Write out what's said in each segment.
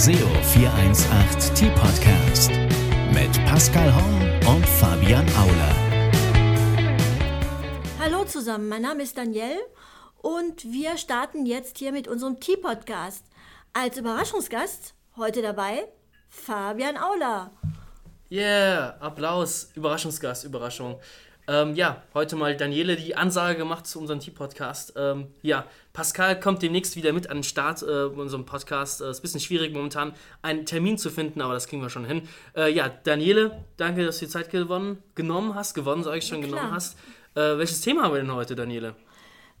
SEO 418 T-Podcast mit Pascal Horn und Fabian Aula. Hallo zusammen, mein Name ist Danielle und wir starten jetzt hier mit unserem T-Podcast. Als Überraschungsgast heute dabei Fabian Aula. Yeah, Applaus, Überraschungsgast, Überraschung. Ähm, ja, heute mal Daniele die Ansage gemacht zu unserem Team-Podcast. Ähm, ja, Pascal kommt demnächst wieder mit an den Start äh, unserem Podcast. Äh, ist ein bisschen schwierig momentan, einen Termin zu finden, aber das kriegen wir schon hin. Äh, ja, Daniele, danke, dass du die Zeit gewonnen, genommen hast. Gewonnen, sage ich schon, genommen hast. Äh, welches Thema haben wir denn heute, Daniele?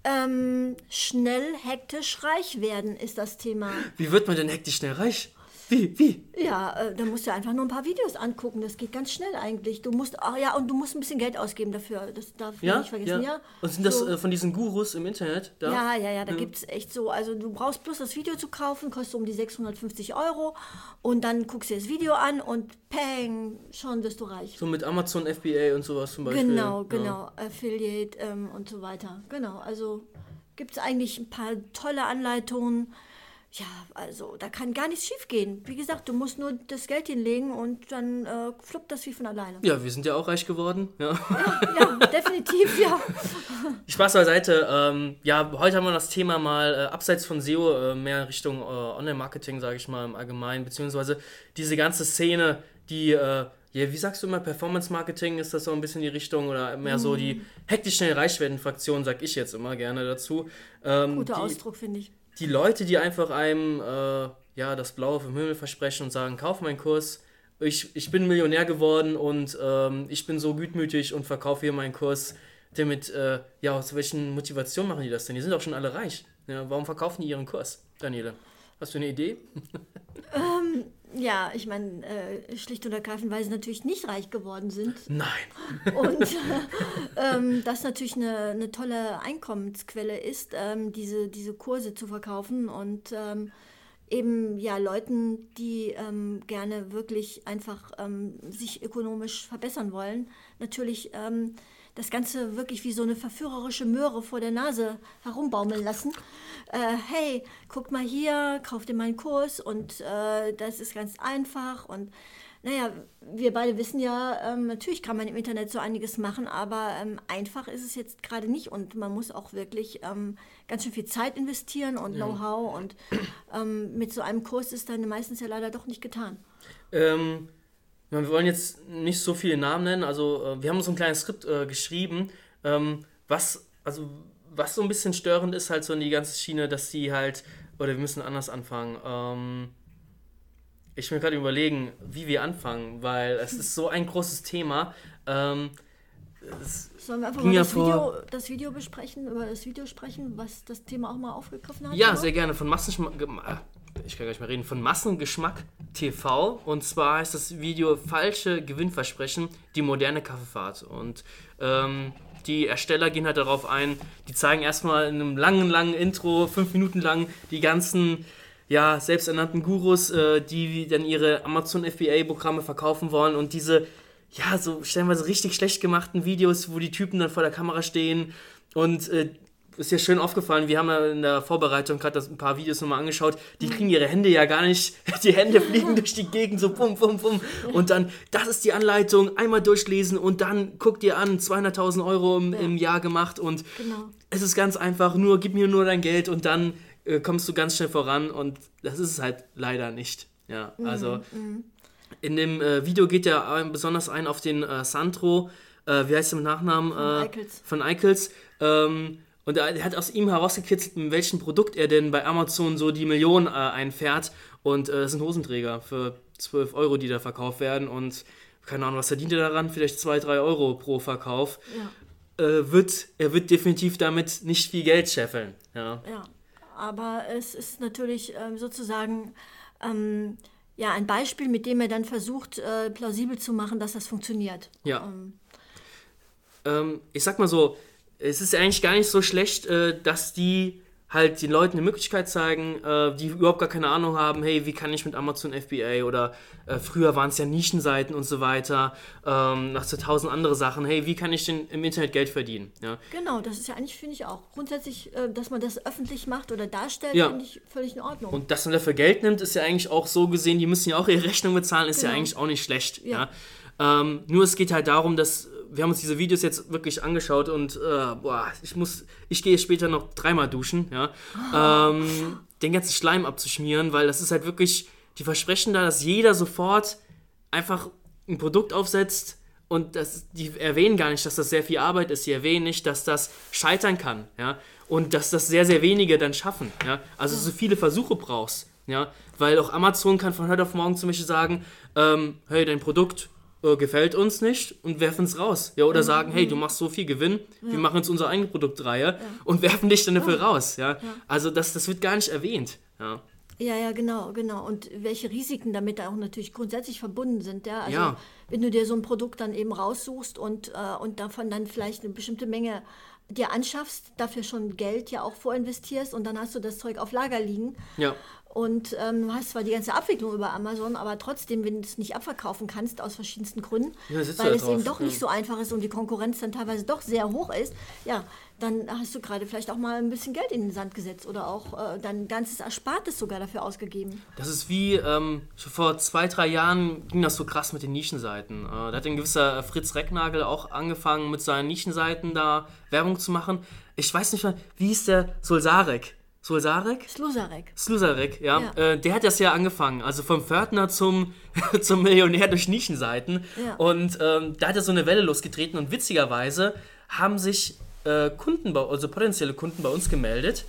Ähm, schnell hektisch reich werden ist das Thema. Wie wird man denn hektisch schnell reich? Wie? Wie? Ja, äh, da musst du einfach nur ein paar Videos angucken. Das geht ganz schnell eigentlich. Du musst, ach ja, und du musst ein bisschen Geld ausgeben dafür. Das darf ich Ja, nicht vergessen. ja. Ja. Und sind das So. äh, von diesen Gurus im Internet? Da? Ja, ja, ja, da gibt es echt so. Also du brauchst bloß das Video zu kaufen, kostet um die 650 Euro und dann guckst du dir das Video an und peng, schon wirst du reich. So mit Amazon FBA und sowas zum Beispiel. Genau, Ja. genau. Affiliate ähm, und so weiter. Genau, also gibt es eigentlich ein paar tolle Anleitungen. Ja, also da kann gar nichts schief gehen. Wie gesagt, du musst nur das Geld hinlegen und dann äh, fluppt das wie von alleine. Ja, wir sind ja auch reich geworden. Ja. Ja, definitiv, ja. Spaß beiseite. Ähm, ja, heute haben wir das Thema mal äh, abseits von SEO, äh, mehr in Richtung äh, Online-Marketing, sage ich mal im Allgemeinen, beziehungsweise diese ganze Szene, die, äh, ja, wie sagst du immer, Performance-Marketing, ist das so ein bisschen die Richtung oder mehr so Mhm. die hektisch schnell reich werden Fraktion, sag ich jetzt immer gerne dazu. Ähm, Guter die, Ausdruck, finde ich. Die Leute, die einfach einem äh, ja, das Blaue vom Himmel versprechen und sagen, kauf meinen Kurs, ich, ich bin Millionär geworden und ähm, ich bin so gütmütig und verkaufe hier meinen Kurs. Damit, äh, ja, aus welchen Motivationen machen die das denn? Die sind doch schon alle reich. Ja, warum verkaufen die ihren Kurs, Daniele? Hast du eine Idee? Ja, ich meine, äh, schlicht und ergreifend, weil sie natürlich nicht reich geworden sind. Nein. Und ähm, das natürlich eine, eine tolle Einkommensquelle ist, ähm, diese, diese Kurse zu verkaufen und ähm, eben ja Leuten, die ähm, gerne wirklich einfach ähm, sich ökonomisch verbessern wollen, natürlich ähm, das Ganze wirklich wie so eine verführerische Möhre vor der Nase herumbaumeln lassen. Äh, hey, guck mal hier, kauf dir meinen Kurs und äh, das ist ganz einfach und naja, wir beide wissen ja, ähm, natürlich kann man im Internet so einiges machen, aber ähm, einfach ist es jetzt gerade nicht und man muss auch wirklich ähm, ganz schön viel Zeit investieren und Know-how und ähm, mit so einem Kurs ist dann meistens ja leider doch nicht getan. Ähm, wir wollen jetzt nicht so viele Namen nennen. Also, äh, wir haben uns ein kleines Skript äh, geschrieben. Ähm, was, also, was so ein bisschen störend ist, halt so in die ganze Schiene, dass die halt, oder wir müssen anders anfangen. Ähm, ich will gerade überlegen, wie wir anfangen, weil es ist so ein großes Thema. Ähm, Sollen wir einfach mal das, Video, das Video besprechen, über das Video sprechen, was das Thema auch mal aufgegriffen hat? Ja, oder? sehr gerne. Von Massengeschmack. Ich kann nicht mehr reden. Von Massengeschmack TV. Und zwar heißt das Video Falsche Gewinnversprechen, die moderne Kaffeefahrt. Und ähm, die Ersteller gehen halt darauf ein, die zeigen erstmal in einem langen, langen Intro, fünf Minuten lang, die ganzen ja, selbsternannten Gurus, äh, die dann ihre Amazon FBA-Programme verkaufen wollen und diese, ja, so stellenweise richtig schlecht gemachten Videos, wo die Typen dann vor der Kamera stehen und äh, ist ja schön aufgefallen, wir haben ja in der Vorbereitung gerade ein paar Videos nochmal angeschaut, die kriegen ihre Hände ja gar nicht, die Hände fliegen durch die Gegend, so pum, pum, pum. Und dann, das ist die Anleitung, einmal durchlesen und dann guck dir an, 200.000 Euro im, im Jahr gemacht und Genau. es ist ganz einfach, nur gib mir nur dein Geld und dann äh, kommst du ganz schnell voran und das ist es halt leider nicht. Ja, also in dem äh, Video geht er ein- besonders ein auf den äh, Sandro, äh, wie heißt er mit Nachnamen? Von äh, Eickels. Von Eickels. Ähm, und er, hat aus ihm herausgekitzelt, in welchem Produkt er denn bei Amazon so die Million äh, einfährt. Und äh, das sind Hosenträger für 12 Euro, die da verkauft werden. Und keine Ahnung, was verdient er daran? Vielleicht 2, 3 Euro pro Verkauf. Ja. Äh, wird, er wird definitiv damit nicht viel Geld scheffeln. Ja. Ja, aber es ist natürlich ähm, sozusagen ähm, ja, ein Beispiel, mit dem er dann versucht, äh, plausibel zu machen, dass das funktioniert. Ja. Ähm, ähm, ich sag mal so, es ist eigentlich gar nicht so schlecht, äh, dass die halt den Leuten eine Möglichkeit zeigen, äh, die überhaupt gar keine Ahnung haben, hey, wie kann ich mit Amazon FBA oder äh, früher waren es ja Nischenseiten und so weiter, ähm, nach so tausend andere Sachen, hey, wie kann ich denn im Internet Geld verdienen? Ja. Genau, das ist ja eigentlich, finde ich auch. Grundsätzlich, äh, dass man das öffentlich macht oder darstellt, Ja. finde ich völlig in Ordnung. Und dass man dafür Geld nimmt, ist ja eigentlich auch so gesehen, die müssen ja auch ihre Rechnung bezahlen, ist ja Genau. eigentlich auch nicht schlecht. Ja. Ja. Ähm, nur es geht halt darum, dass wir haben uns diese Videos jetzt wirklich angeschaut und äh, boah, ich muss, ich gehe später noch dreimal duschen, ja, ähm, den ganzen Schleim abzuschmieren, weil das ist halt wirklich, die versprechen da, dass jeder sofort einfach ein Produkt aufsetzt und das, die erwähnen gar nicht, dass das sehr viel Arbeit ist. Die erwähnen nicht, dass das scheitern kann, ja, und dass das sehr, sehr wenige dann schaffen, ja. Also so viele Versuche brauchst, ja, weil auch Amazon kann von heute auf morgen zum Beispiel sagen, ähm, hey, dein Produkt äh, gefällt uns nicht und werfen es raus, ja, oder sagen, hey, du machst so viel Gewinn, wir machen jetzt unsere eigene Produktreihe und werfen dich dann dafür raus, ja. Also das, das wird gar nicht erwähnt, ja. Ja, ja, genau, genau. Und welche Risiken damit auch natürlich grundsätzlich verbunden sind. Ja? Also Ja. wenn du dir so ein Produkt dann eben raussuchst und, äh, und davon dann vielleicht eine bestimmte Menge dir anschaffst, dafür schon Geld ja auch vorinvestierst und dann hast du das Zeug auf Lager liegen. Ja. Und ähm, du hast zwar die ganze Abwicklung über Amazon, aber trotzdem, wenn du es nicht abverkaufen kannst, aus verschiedensten Gründen, Ja, weil da es eben drauf, doch nicht so einfach ist und die Konkurrenz dann teilweise doch sehr hoch ist, ja, dann hast du gerade vielleicht auch mal ein bisschen Geld in den Sand gesetzt oder auch äh, dein ganzes Erspartes sogar dafür ausgegeben. Das ist wie, ähm, schon vor zwei, drei Jahren ging das so krass mit den Nischenseiten. Äh, da hat ein gewisser Fritz Recknagel auch angefangen, mit seinen Nischenseiten da Werbung zu machen. Ich weiß nicht mehr, wie hieß der? Solsarek. Solsarek? Sluzarek. Sluzarek, ja. Ja. Äh, der hat das ja angefangen. Also vom Pförtner zum, zum Millionär durch Nischenseiten. Ja. Und ähm, da hat er so eine Welle losgetreten. Und witzigerweise haben sich äh, Kunden, bei, also potenzielle Kunden bei uns gemeldet,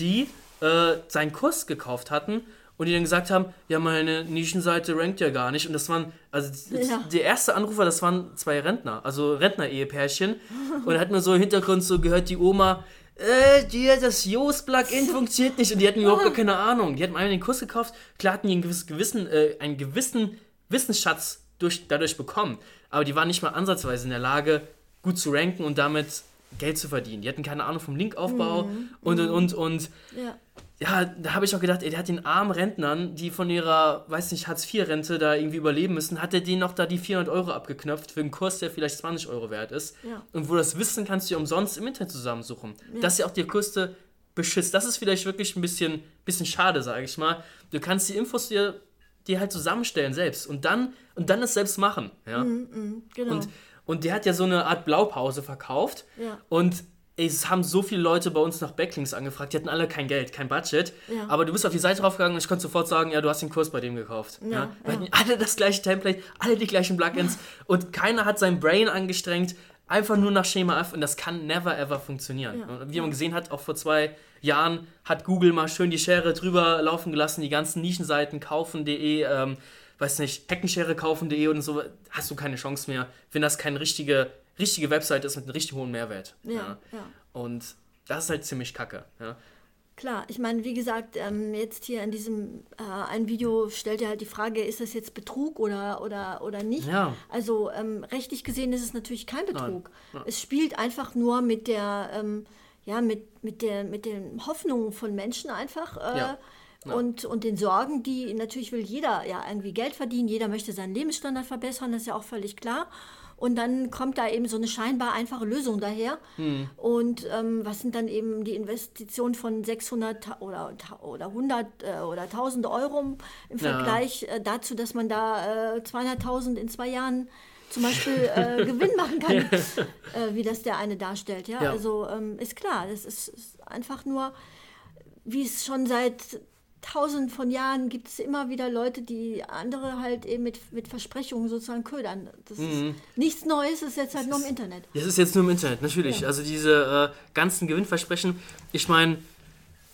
die äh, seinen Kurs gekauft hatten und die dann gesagt haben, ja, meine Nischenseite rankt ja gar nicht. Und das waren, also Ja. der erste Anrufer, das waren zwei Rentner, also Rentner-Ehepärchen. und da hat man so im Hintergrund so gehört, die Oma, äh, das Yoast-Plugin funktioniert nicht und die hatten überhaupt gar keine Ahnung. Die hatten einmal den Kurs gekauft, klar hatten die einen gewissen, gewissen, äh, einen gewissen Wissensschatz durch, dadurch bekommen, aber die waren nicht mal ansatzweise in der Lage, gut zu ranken und damit Geld zu verdienen. Die hatten keine Ahnung vom Linkaufbau und und und und Ja. Ja, da habe ich auch gedacht, ey, der hat den armen Rentnern, die von ihrer, weiß nicht, Hartz-IV-Rente da irgendwie überleben müssen, hat er denen noch da die 400 Euro abgeknöpft für einen Kurs, der vielleicht 20 Euro wert ist. Ja. Und wo das Wissen kannst du dir umsonst im Internet zusammensuchen. Das ist ja auch der größte Beschiss. Das ist vielleicht wirklich ein bisschen, bisschen schade, sage ich mal. Du kannst die Infos dir, dir halt zusammenstellen selbst und dann, und dann es selbst machen. Ja? Genau. Und, und der hat ja so eine Art Blaupause verkauft. Ja. Und es haben so viele Leute bei uns nach Backlinks angefragt. Die hatten alle kein Geld, kein Budget. Ja. Aber du bist auf die Seite draufgegangen und ich konnte sofort sagen, ja, du hast den Kurs bei dem gekauft. Ja, Ja, Wir hatten alle das gleiche Template, alle die gleichen Plugins und keiner hat sein Brain angestrengt. Einfach nur nach Schema F und das kann never ever funktionieren. Und wie man gesehen hat, auch vor zwei Jahren hat Google mal schön die Schere drüber laufen gelassen, die ganzen Nischenseiten kaufen.de, ähm, weiß nicht, Heckenschere kaufen.de und so, hast du keine Chance mehr, wenn das keine richtige, richtige Website ist mit einem richtig hohen Mehrwert. Ja, ja. Und das ist halt ziemlich kacke. Ja. Klar, ich meine, wie gesagt, ähm, jetzt hier in diesem äh, ein Video stellt er halt die Frage, ist das jetzt Betrug oder, oder, oder nicht? Ja. Also ähm, rechtlich gesehen ist es natürlich kein Betrug. Nein. Es spielt einfach nur mit der, ähm, ja, mit, mit der, mit den Hoffnungen von Menschen einfach. Äh, Ja. Und, und den Sorgen, die natürlich will jeder ja irgendwie Geld verdienen, jeder möchte seinen Lebensstandard verbessern, das ist ja auch völlig klar. Und dann kommt da eben so eine scheinbar einfache Lösung daher. Und ähm, was sind dann eben die Investitionen von 600 oder, oder 100 äh, oder 1000 Euro im Ja. Vergleich äh, dazu, dass man da äh, 200.000 in zwei Jahren zum Beispiel äh, Gewinn machen kann, äh, wie das der eine darstellt. Ja, Ja. also ähm, ist klar, das ist, ist einfach nur, wie es schon seit tausend von Jahren gibt es immer wieder Leute, die andere halt eben mit, mit Versprechungen sozusagen ködern. Das Mhm. ist nichts Neues, ist jetzt halt nur im Internet. Das ist jetzt nur im Internet, natürlich. Also diese äh, ganzen Gewinnversprechen, ich meine,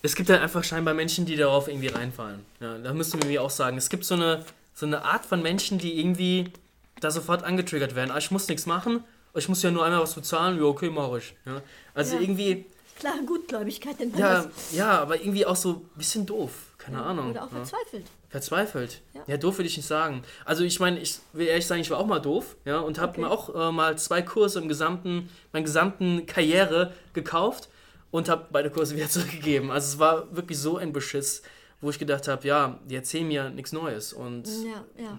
es gibt halt einfach scheinbar Menschen, die darauf irgendwie reinfallen. Ja, da man irgendwie auch sagen, es gibt so eine, so eine Art von Menschen, die irgendwie da sofort angetriggert werden. Ah, ich muss nichts machen, ich muss ja nur einmal was bezahlen, ja, okay, mache ich. Ja, also Ja. irgendwie, Klare Gutgläubigkeit ja, ja, aber irgendwie auch so ein bisschen doof. Keine Ahnung. Oder auch ja. verzweifelt. Verzweifelt. Ja. Ja. doof würde ich nicht sagen. Also ich meine, ich will ehrlich sagen, ich war auch mal doof, ja, und habe Okay. mir auch äh, mal zwei Kurse im gesamten, meiner gesamten Karriere gekauft und habe beide Kurse wieder zurückgegeben. Also es war wirklich so ein Beschiss, wo ich gedacht habe, ja, die erzählen mir nichts Neues. Und Ja, ja.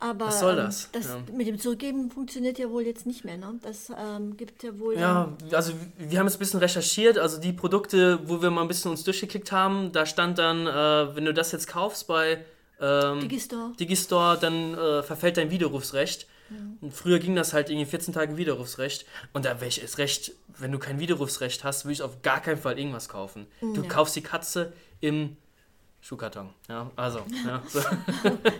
Aber Was soll ähm, das? das Ja. mit dem Zurückgeben funktioniert ja wohl jetzt nicht mehr. Ne? Das ähm, gibt ja wohl. Ja, also wir haben jetzt ein bisschen recherchiert, also die Produkte, wo wir mal ein bisschen uns durchgeklickt haben, da stand dann, äh, wenn du das jetzt kaufst bei ähm, Digistore. Digistore, dann äh, verfällt dein Widerrufsrecht. Und früher ging das halt irgendwie 14 Tage Widerrufsrecht. Und da wäre ich es recht, wenn du kein Widerrufsrecht hast, würde ich auf gar keinen Fall irgendwas kaufen. Du Ja. kaufst die Katze im Schuhkarton. Ja, also. Ja, so.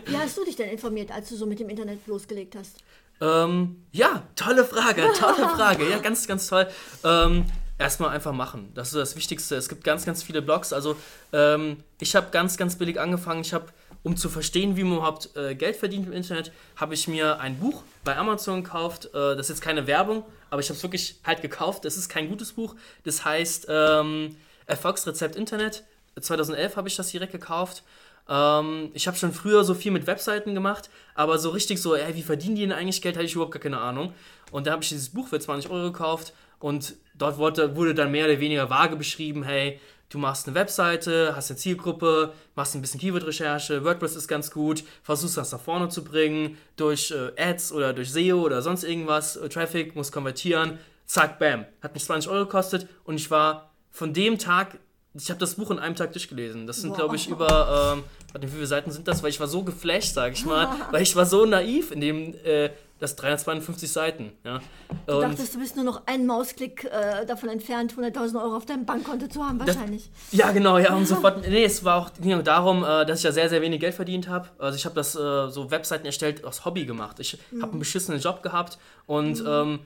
Wie hast du dich denn informiert, als du so mit dem Internet losgelegt hast? Ähm, ja, tolle Frage, tolle Frage. Ja, ganz, ganz toll. Ähm, erstmal einfach machen. Das ist das Wichtigste. Es gibt ganz, ganz viele Blogs. Also, ähm, ich habe ganz, ganz billig angefangen. Ich habe, um zu verstehen, wie man überhaupt äh, Geld verdient im Internet, habe ich mir ein Buch bei Amazon gekauft. Äh, das ist jetzt keine Werbung, aber ich habe es wirklich halt gekauft. Das ist kein gutes Buch. Das heißt ähm, Erfolgsrezept Internet. 2011 habe ich das direkt gekauft. Ähm, ich habe schon früher so viel mit Webseiten gemacht, aber so richtig so, ey, wie verdienen die denn eigentlich Geld, hatte ich überhaupt gar keine Ahnung. Und da habe ich dieses Buch für 20 Euro gekauft und dort wurde, wurde dann mehr oder weniger vage beschrieben, hey, du machst eine Webseite, hast eine Zielgruppe, machst ein bisschen Keyword-Recherche, WordPress ist ganz gut, versuchst das nach vorne zu bringen, durch äh, Ads oder durch SEO oder sonst irgendwas, äh, Traffic, muss konvertieren, zack, bam. Hat mich 20 Euro gekostet und ich war von dem Tag, ich habe das Buch in einem Tag durchgelesen. Das sind, Wow. glaube ich, über, ähm, warte, wie viele Seiten sind das? Weil ich war so geflasht, sage ich mal, weil ich war so naiv in dem, äh, das 352 Seiten. Ja. Du Und dachtest, du bist nur noch einen Mausklick äh, davon entfernt, 100.000 Euro auf deinem Bankkonto zu haben, wahrscheinlich. Ja, genau, ja, und sofort. Nee, es war auch ging auch darum, äh, dass ich ja sehr, sehr wenig Geld verdient habe. Also ich habe das äh, so Webseiten erstellt aus Hobby gemacht. Ich habe einen beschissenen Job gehabt und ähm, äh,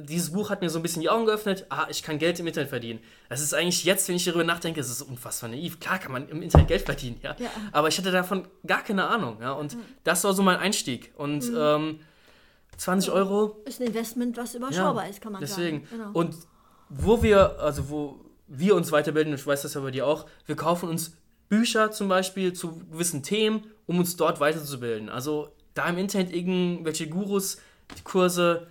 dieses Buch hat mir so ein bisschen die Augen geöffnet. Ah, ich kann Geld im Internet verdienen. Das ist eigentlich jetzt, wenn ich darüber nachdenke, es ist unfassbar naiv. Klar kann man im Internet Geld verdienen, ja. Ja. Aber ich hatte davon gar keine Ahnung, ja. Und das war so mein Einstieg. Und ähm, 20 Euro Ist ein Investment, was überschaubar ist, kann man Deswegen. sagen. Genau. Und wo wir, also wo wir uns weiterbilden, ich weiß das ja bei dir auch, wir kaufen uns Bücher zum Beispiel zu gewissen Themen, um uns dort weiterzubilden. Also da im Internet irgendwelche Gurus, die Kurse.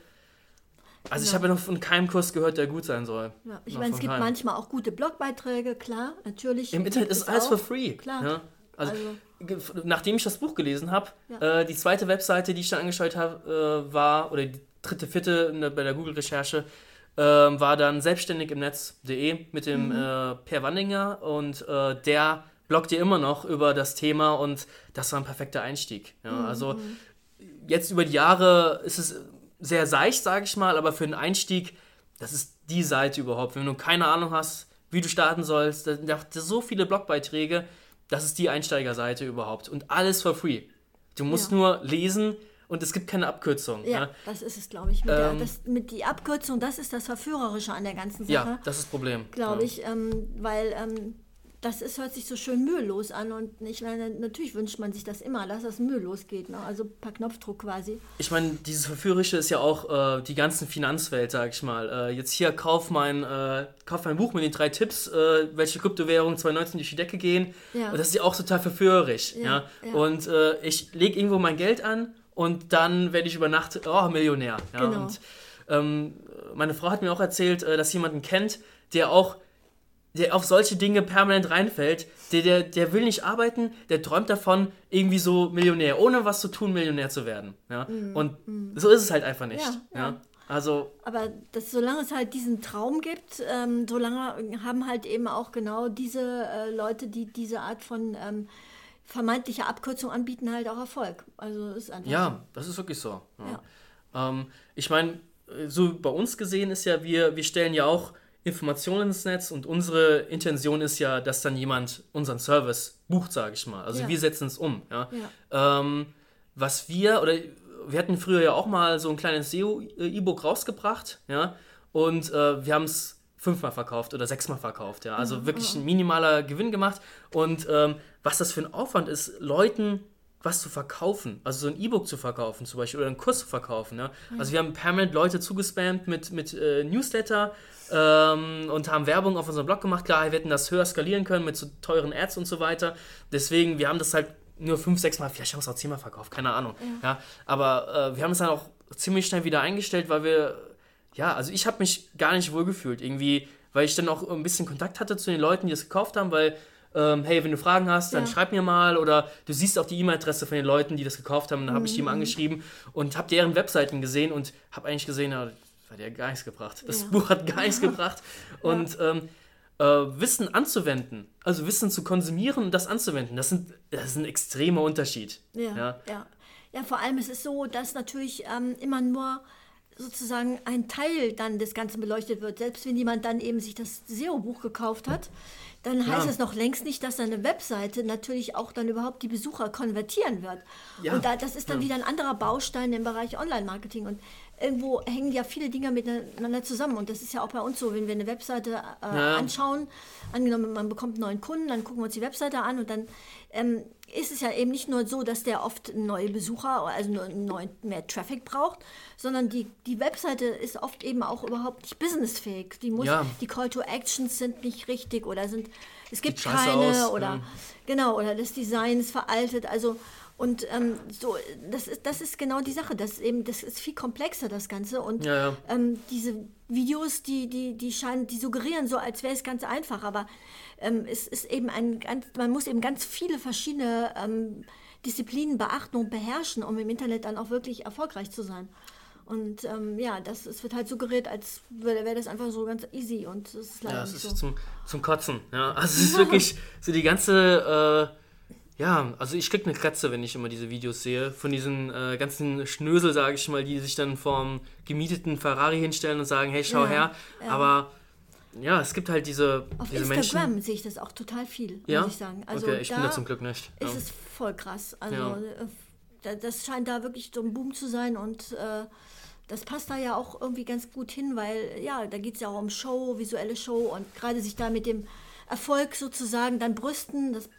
Also ich Genau. habe ja noch von keinem Kurs gehört, der gut sein soll. ja, ich meine, es gibt keinem. manchmal auch gute Blogbeiträge, klar, natürlich. Im Internet ist es alles auch. for free. Klar. Ja? Also, Also- ge- nachdem ich das Buch gelesen habe, Ja. äh, die zweite Webseite, die ich dann angeschaut habe, äh, war, oder die dritte, vierte der, bei der Google-Recherche, ähm, war dann selbstständig im Netz.de mit dem Mhm. äh, Per Wandinger und äh, der bloggt ja immer noch über das Thema und das war ein perfekter Einstieg. Ja? Mhm. Also jetzt über die Jahre ist es sehr seicht, sage ich mal, aber für einen Einstieg, das ist die Seite überhaupt. Wenn du keine Ahnung hast, wie du starten sollst, da sind so viele Blogbeiträge, das ist die Einsteigerseite überhaupt. Und alles for free. Du musst Ja. nur lesen und es gibt keine Abkürzung. Ja, Ja, das ist es, glaube ich. Mit, der, Ähm, das, mit die Abkürzung, das ist das Verführerische an der ganzen Sache. ja das ist das Problem. glaube ja. ich, ähm, weil ähm, das ist, hört sich so schön mühelos an und ich meine, natürlich wünscht man sich das immer, dass das mühelos geht, ne? also per Knopfdruck quasi. Ich meine, dieses Verführerische ist ja auch äh, die ganzen Finanzwelt, sag ich mal. Äh, jetzt hier, kauf mein, äh, kauf mein Buch mit den drei Tipps, äh, welche Kryptowährungen 2019 durch die Decke gehen. Ja. Und das ist ja auch total verführerisch. Ja, Ja. Und äh, ich lege irgendwo mein Geld an und dann werde ich über Nacht, oh, Millionär. Ja? Genau. Und ähm, meine Frau hat mir auch erzählt, äh, dass jemanden kennt, der auch der auf solche Dinge permanent reinfällt, der, der, der will nicht arbeiten, der träumt davon, irgendwie so Millionär, ohne was zu tun, Millionär zu werden. Ja? Und so ist es halt einfach nicht. Ja, Ja. Also, Aber das, solange es halt diesen Traum gibt, ähm, solange haben halt eben auch genau diese äh, Leute, die diese Art von ähm, vermeintlicher Abkürzung anbieten, halt auch Erfolg. Also ist einfach ja, das ist wirklich so. Ja. Ähm, ich meine, so bei uns gesehen ist ja, wir, wir stellen ja auch Informationen ins Netz und unsere Intention ist ja, dass dann jemand unseren Service bucht, sage ich mal. Also Ja. wir setzen es um. Ja? Ja. Ähm, was wir, oder wir hatten früher ja auch mal so ein kleines SEO-E-Book rausgebracht, ja, und äh, wir haben es fünfmal verkauft oder sechsmal verkauft, ja, also wirklich ein minimaler Gewinn gemacht und ähm, was das für ein Aufwand ist, Leuten was zu verkaufen, also so ein E-Book zu verkaufen zum Beispiel oder einen Kurs zu verkaufen, ja, also wir haben permanent Leute zugespammt mit, mit äh, Newsletter ähm, und haben Werbung auf unserem Blog gemacht, klar, wir hätten das höher skalieren können mit so teuren Ads und so weiter, deswegen, wir haben das halt nur fünf, sechs Mal, vielleicht haben wir es auch zehnmal verkauft, keine Ahnung. Ja. aber äh, wir haben es dann auch ziemlich schnell wieder eingestellt, weil wir, ja, also ich habe mich gar nicht wohl gefühlt, irgendwie weil ich dann auch ein bisschen Kontakt hatte zu den Leuten, die es gekauft haben, weil ähm, hey, wenn du Fragen hast, dann Ja. schreib mir mal oder du siehst auch die E-Mail-Adresse von den Leuten, die das gekauft haben, dann habe ich die mal Mhm. angeschrieben und habe deren Webseiten gesehen und habe eigentlich gesehen, ja, das hat ja gar nichts gebracht. Das Ja. Buch hat gar nichts gebracht und ähm, äh, Wissen anzuwenden, also Wissen zu konsumieren und das anzuwenden, das, sind, das ist ein extremer Unterschied. Ja, Ja. ja. ja. vor allem ist es so, dass natürlich ähm, immer nur sozusagen ein Teil dann des Ganzen beleuchtet wird. Selbst wenn jemand dann eben sich das SEO-Buch gekauft hat, dann heißt Ja. es noch längst nicht, dass seine Webseite natürlich auch dann überhaupt die Besucher konvertieren wird. Ja. Und da, das ist dann Ja. wieder ein anderer Baustein im Bereich Online-Marketing. Und irgendwo hängen ja viele Dinge miteinander zusammen. Und das ist ja auch bei uns so, wenn wir eine Webseite äh, Ja. anschauen, angenommen, man bekommt einen neuen Kunden, dann gucken wir uns die Webseite an und dann ähm, ist es ja eben nicht nur so, dass der oft neue Besucher, also nur neuen, mehr Traffic braucht, sondern die, die Webseite ist oft eben auch überhaupt nicht businessfähig. Die, muss, Ja. die Call to Actions sind nicht richtig oder sind, es gibt keine aus, oder ja. genau, oder das Design ist veraltet. Also und ähm, so, das ist, das ist genau die Sache. Das, ist eben, das ist viel komplexer, das Ganze. Und Ja, ja. ähm, diese Videos, die, die, die scheinen, die suggerieren so, als wäre es ganz einfach, aber ähm, es ist eben ein ganz, man muss eben ganz viele verschiedene ähm, Disziplinen beachten und beherrschen, um im Internet dann auch wirklich erfolgreich zu sein. Und ähm, ja, das, es wird halt suggeriert, als wäre das einfach so ganz easy und das ist leider Ja, es ist so. zum, zum Kotzen. Ja, also es ist wirklich so die ganze, äh, ja, also ich krieg eine Kratze, wenn ich immer diese Videos sehe, von diesen äh, ganzen Schnösel, sage ich mal, die sich dann vorm gemieteten Ferrari hinstellen und sagen, hey, schau Ja, her. ja. Aber ja, es gibt halt diese, Auf diese Instagram Menschen. sehe ich das auch total viel, Ja? muss ich sagen. Also okay, ich da bin da zum Glück nicht. Ist es voll krass. Also äh, da- das scheint da wirklich so ein Boom zu sein und äh, das passt da ja auch irgendwie ganz gut hin, weil ja, da geht es ja auch um Show, visuelle Show und gerade sich da mit dem Erfolg sozusagen dann brüsten, das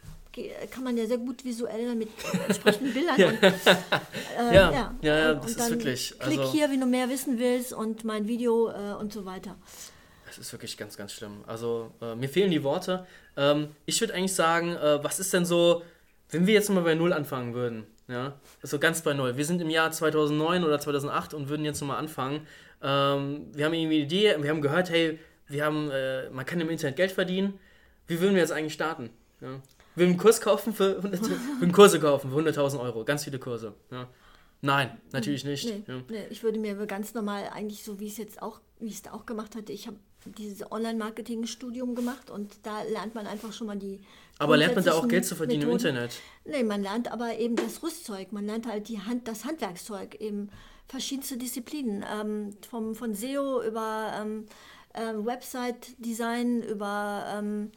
kann man ja sehr gut visuell dann mit entsprechenden Bildern und, äh, Ja, ja, ja, und, das ist wirklich, Klick also- hier, wenn du mehr wissen willst und mein Video äh, und so weiter. Es ist wirklich ganz, ganz schlimm. Also, äh, mir fehlen die Worte. Ähm, ich würde eigentlich sagen, äh, was ist denn so, wenn wir jetzt mal bei Null anfangen würden? Ja, also ganz bei Null. Wir sind im Jahr 2009 oder 2008 und würden jetzt nochmal anfangen. Ähm, wir haben irgendwie eine Idee, wir haben gehört, hey, wir haben, äh, man kann im Internet Geld verdienen. Wie würden wir jetzt eigentlich starten? Ja. Würden einen Kurs kaufen für 100, wir würden Kurse kaufen für 100.000 Euro, ganz viele Kurse. Ja. Nein, natürlich nicht. Nee, Ja. nee, ich würde mir ganz normal eigentlich so, wie es jetzt auch, wie ich es auch gemacht hatte, ich habe dieses Online-Marketing-Studium gemacht und da lernt man einfach schon mal die. Aber lernt man da auch Geld zu verdienen Methoden. im Internet? Nee, man lernt aber eben das Rüstzeug, man lernt halt die Hand, das Handwerkszeug, eben verschiedenste Disziplinen, ähm, vom, von SEO über ähm, ähm, Website-Design, über ähm,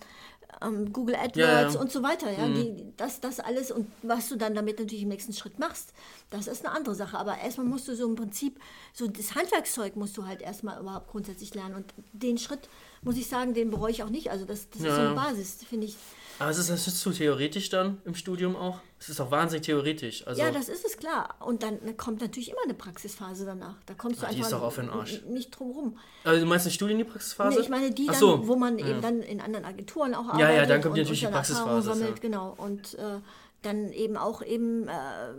ähm, Google AdWords Ja, ja. und so weiter. Ja? Die, das, das alles und was du dann damit natürlich im nächsten Schritt machst, das ist eine andere Sache. Aber erstmal musst du so im Prinzip, so das Handwerkszeug musst du halt erstmal überhaupt grundsätzlich lernen. Und den Schritt, muss ich sagen, den bereue ich auch nicht. Also das, das ist so Ja. eine Basis, finde ich. Aber es ist das nicht zu theoretisch dann im Studium auch? Es ist auch wahnsinnig theoretisch. Also, Ja, das ist es klar. Und dann kommt natürlich immer eine Praxisphase danach. Da kommst du die einfach ist für den Arsch. nicht drum rum. also du meinst eine Studie in die Praxisphase? Nee, ich meine die Ach dann, so. wo man Ja. eben dann in anderen Agenturen auch Ja, ja, arbeitet. dann kommt und, natürlich und die Praxisphase, sammelt, ja. genau. Und äh, dann eben auch eben äh,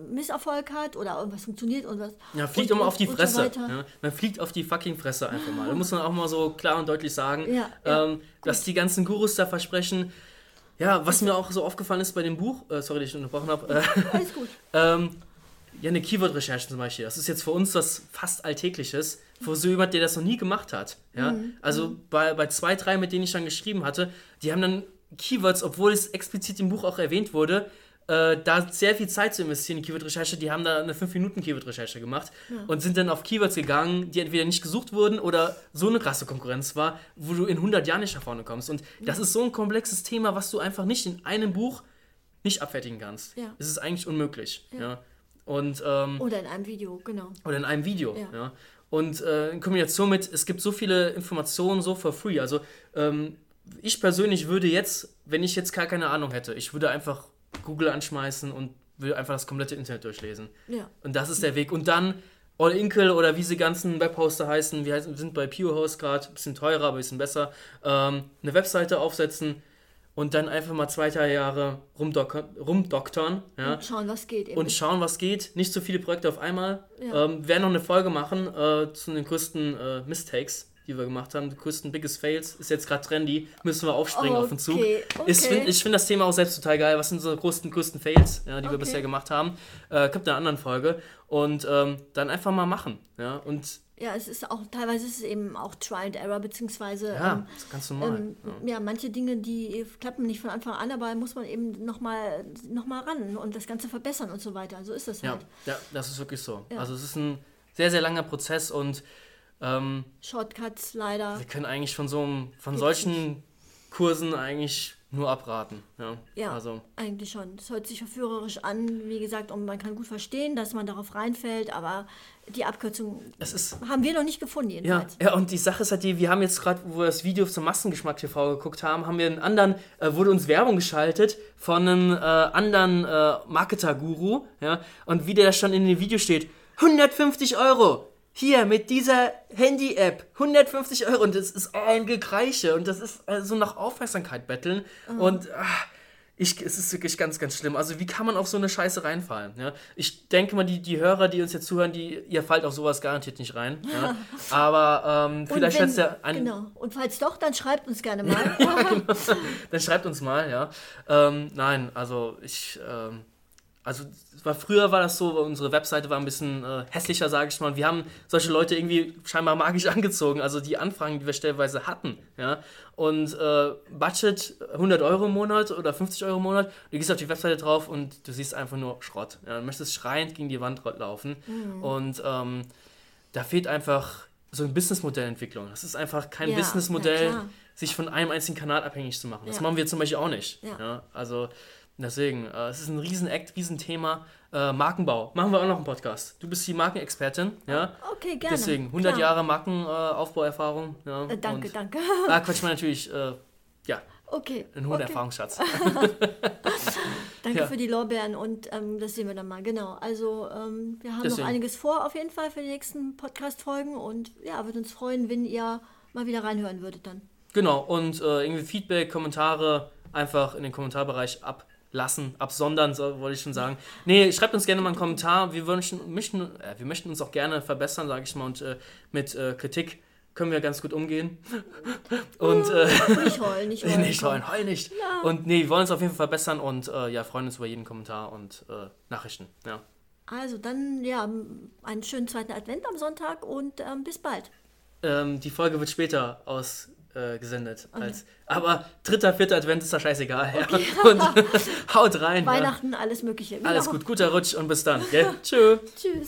Misserfolg hat oder irgendwas funktioniert und was. Ja, fliegt und, immer auf die so Fresse. weiter. ja. Man fliegt auf die fucking Fresse einfach mal. Da muss man auch mal so klar und deutlich sagen, Ja, ja, ähm, dass die ganzen Gurus da versprechen. Ja, was mir auch so aufgefallen ist bei dem Buch, äh, sorry, dass ich unterbrochen habe, äh, Alles gut. ähm, ja, eine Keyword-Recherche zum Beispiel. Das ist jetzt für uns was fast Alltägliches, für so jemand, der das noch nie gemacht hat. Ja? Mhm. Also bei, bei zwei, drei, mit denen ich dann geschrieben hatte, die haben dann Keywords, obwohl es explizit im Buch auch erwähnt wurde, äh, da sehr viel Zeit zu investieren in Keyword-Recherche, die haben da eine 5-Minuten-Keyword-Recherche gemacht und sind dann auf Keywords gegangen, die entweder nicht gesucht wurden oder so eine krasse Konkurrenz war, wo du in 100 Jahren nicht nach vorne kommst. Und das ist so ein komplexes Thema, was du einfach nicht in einem Buch nicht abfertigen kannst. Ja. Es ist eigentlich unmöglich. Ja. Und, ähm, Oder in einem Video, genau. oder in einem Video. Ja. Ja. Und äh, in Kombination mit, es gibt so viele Informationen so for free. Also ähm, ich persönlich würde jetzt, wenn ich jetzt gar keine Ahnung hätte, ich würde einfach Google anschmeißen und würde einfach das komplette Internet durchlesen. Ja. Und das ist der Weg. Und dann All Inkle oder wie sie ganzen Webhoster heißen, wir sind bei PureHost gerade, ein bisschen teurer, aber ein bisschen besser, ähm, eine Webseite aufsetzen und dann einfach mal zwei, drei Jahre rumdoktern, rumdoktern ja, Und schauen, was geht. Eben. und schauen, was geht. Nicht so viele Projekte auf einmal. Ja. Ähm, wir werden noch eine Folge machen äh, zu den größten äh, Mistakes, die wir gemacht haben. Die größten Biggest Fails ist jetzt gerade trendy. Müssen wir aufspringen auf den Zug. Okay, okay. find, ich finde das Thema auch selbst total geil. Was sind so größten, größten Fails, ja, die wir Okay. bisher gemacht haben? Äh, kommt in einer anderen Folge. Und ähm, dann einfach mal machen. Ja, und Ja, es ist auch, teilweise ist es eben auch Try and Error, beziehungsweise ja, ähm, das ist ganz normal. ähm, ja. manche Dinge, die klappen nicht von Anfang an, aber muss man eben nochmal noch mal ran und das Ganze verbessern und so weiter. So ist das ja. halt. ja, das ist wirklich so. Ja. Also es ist ein sehr, sehr langer Prozess und ähm, Shortcuts leider. wir können eigentlich von so einem, von solchen Kursen eigentlich nur abraten. Ja, Ja, also eigentlich schon. Es hört sich verführerisch an, wie gesagt, und man kann gut verstehen, dass man darauf reinfällt, aber die Abkürzung ist haben wir noch nicht gefunden Ja, jedenfalls. ja, und die Sache ist halt die, wir haben jetzt gerade, wo wir das Video zum Massengeschmack TV geguckt haben, haben wir einen anderen, äh, wurde uns Werbung geschaltet von einem äh, anderen äh, Marketer-Guru, ja, und wie der schon in dem Video steht, 150 Euro, hier mit dieser Handy-App, 150 Euro, und das ist ein Gekreiche, und das ist äh, so nach Aufmerksamkeit betteln, und ah, ich, es ist wirklich ganz, ganz schlimm. Also wie kann man auf so eine Scheiße reinfallen? Ja? Ich denke mal, die, die Hörer, die uns jetzt zuhören, die, ihr fallt auf sowas garantiert nicht rein. Ja? Aber ähm, vielleicht wenn- schätzt ihr ein, Genau. Und falls doch, dann schreibt uns gerne mal. dann schreibt uns mal, ja. Ähm, nein, also ich, ähm, also war, früher war das so, unsere Webseite war ein bisschen äh, hässlicher, sage ich mal. Und wir haben solche Leute irgendwie scheinbar magisch angezogen. Also die Anfragen, die wir stellenweise hatten, ja. Und äh, Budget 100 Euro im Monat oder 50 Euro im Monat. Du gehst auf die Webseite drauf und du siehst einfach nur Schrott. Ja. Du möchtest schreiend gegen die Wand laufen. Und ähm, da fehlt einfach so eine Businessmodellentwicklung. Das ist einfach kein Ja, Businessmodell, sich von einem einzigen Kanal abhängig zu machen. Das Ja. machen wir zum Beispiel auch nicht. Ja. also deswegen, äh, es ist ein Riesen-Act, Riesenthema. Äh, Markenbau. Machen wir auch noch einen Podcast. Du bist die Markenexpertin, ja? Okay, gerne. Deswegen, 100 Klar. Jahre Markenaufbauerfahrung. ja? Äh, danke, Und danke. Da quatscht man natürlich, äh, ja, Okay. einen hohen okay. Erfahrungsschatz. Danke Ja. für die Lorbeeren und ähm, das sehen wir dann mal. Genau. Also ähm, wir haben Deswegen. noch einiges vor auf jeden Fall für die nächsten Podcast-Folgen und ja, würde uns freuen, wenn ihr mal wieder reinhören würdet dann. Genau, und äh, irgendwie Feedback, Kommentare einfach in den Kommentarbereich ablassen, absondern, so wollte ich schon sagen. Nee, schreibt uns gerne mal einen Kommentar. Wir wünschen, möchten, äh, wir möchten uns auch gerne verbessern, sage ich mal, und äh, mit äh, Kritik können wir ganz gut umgehen. Und äh, Nicht heulen, nicht heulen. nicht heulen, heul nicht. Und nee, wir wollen uns auf jeden Fall verbessern und äh, ja, freuen uns über jeden Kommentar und äh, Nachrichten. Ja. Also dann ja, einen schönen zweiten Advent am Sonntag und ähm, bis bald. Ähm, die Folge wird später ausgesendet. Äh, gesendet als, aber dritter, vierter Advent ist da scheißegal. Ja. Und haut rein. Ja. Weihnachten, alles Mögliche. Alles gut, guter Rutsch und bis dann. Tschö. Tschüss.